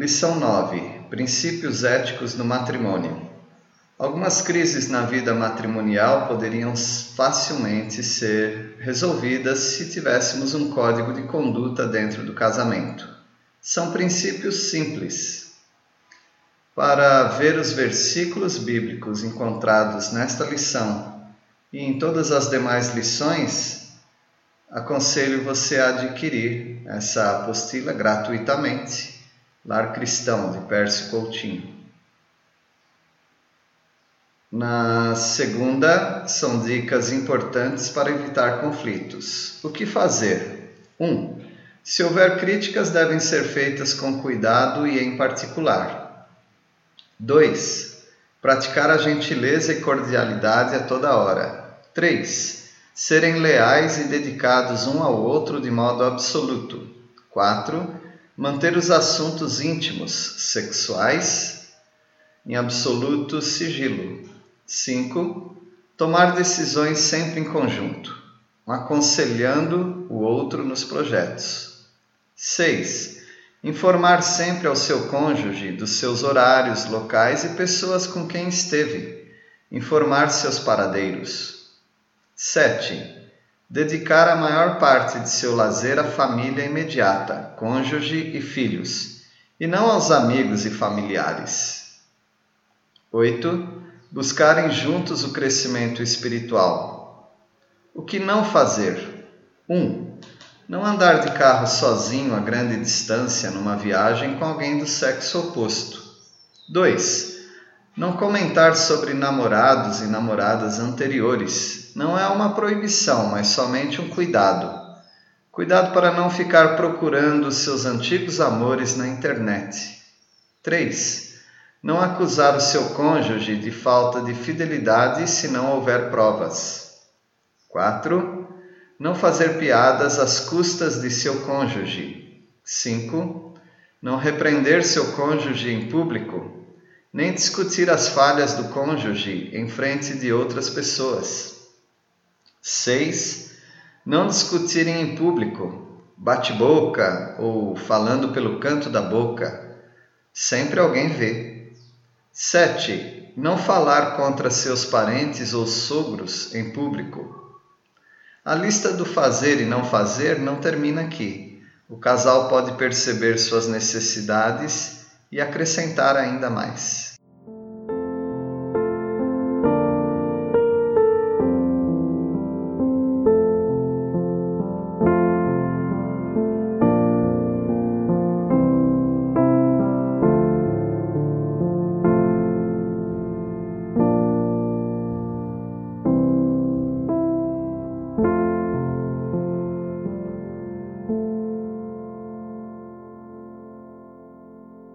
Lição 9: Princípios éticos no matrimônio. Algumas crises na vida matrimonial poderiam facilmente ser resolvidas se tivéssemos um código de conduta dentro do casamento. São princípios simples. Para ver os versículos bíblicos encontrados nesta lição e em todas as demais lições, aconselho você a adquirir essa apostila gratuitamente Lar Cristão, de Pércio Coutinho. Na segunda, são dicas importantes para evitar conflitos. O que fazer? 1. Um, se houver críticas, devem ser feitas com cuidado e em particular. 2. Praticar a gentileza e cordialidade a toda hora. 3. Serem leais e dedicados um ao outro de modo absoluto. 4 manter os assuntos íntimos sexuais em absoluto sigilo. 5. Tomar decisões sempre em conjunto, aconselhando o outro nos projetos. 6. Informar sempre ao seu cônjuge dos seus horários, locais e pessoas com quem esteve. Informar seus paradeiros. 7 dedicar a maior parte de seu lazer à família imediata, cônjuge e filhos, e não aos amigos e familiares. 8. Buscarem juntos o crescimento espiritual. O que não fazer? 1. Um, não andar de carro sozinho a grande distância numa viagem com alguém do sexo oposto. 2. Não comentar sobre namorados e namoradas anteriores não é uma proibição, mas somente um cuidado. Cuidado para não ficar procurando seus antigos amores na internet. 3. Não acusar o seu cônjuge de falta de fidelidade se não houver provas. 4. Não fazer piadas às custas de seu cônjuge. 5. Não repreender seu cônjuge em público nem discutir as falhas do cônjuge em frente de outras pessoas. 6. Não discutirem em público, bate-boca ou falando pelo canto da boca. Sempre alguém vê. 7. Não falar contra seus parentes ou sogros em público. A lista do fazer e não fazer não termina aqui. O casal pode perceber suas necessidades e acrescentar ainda mais.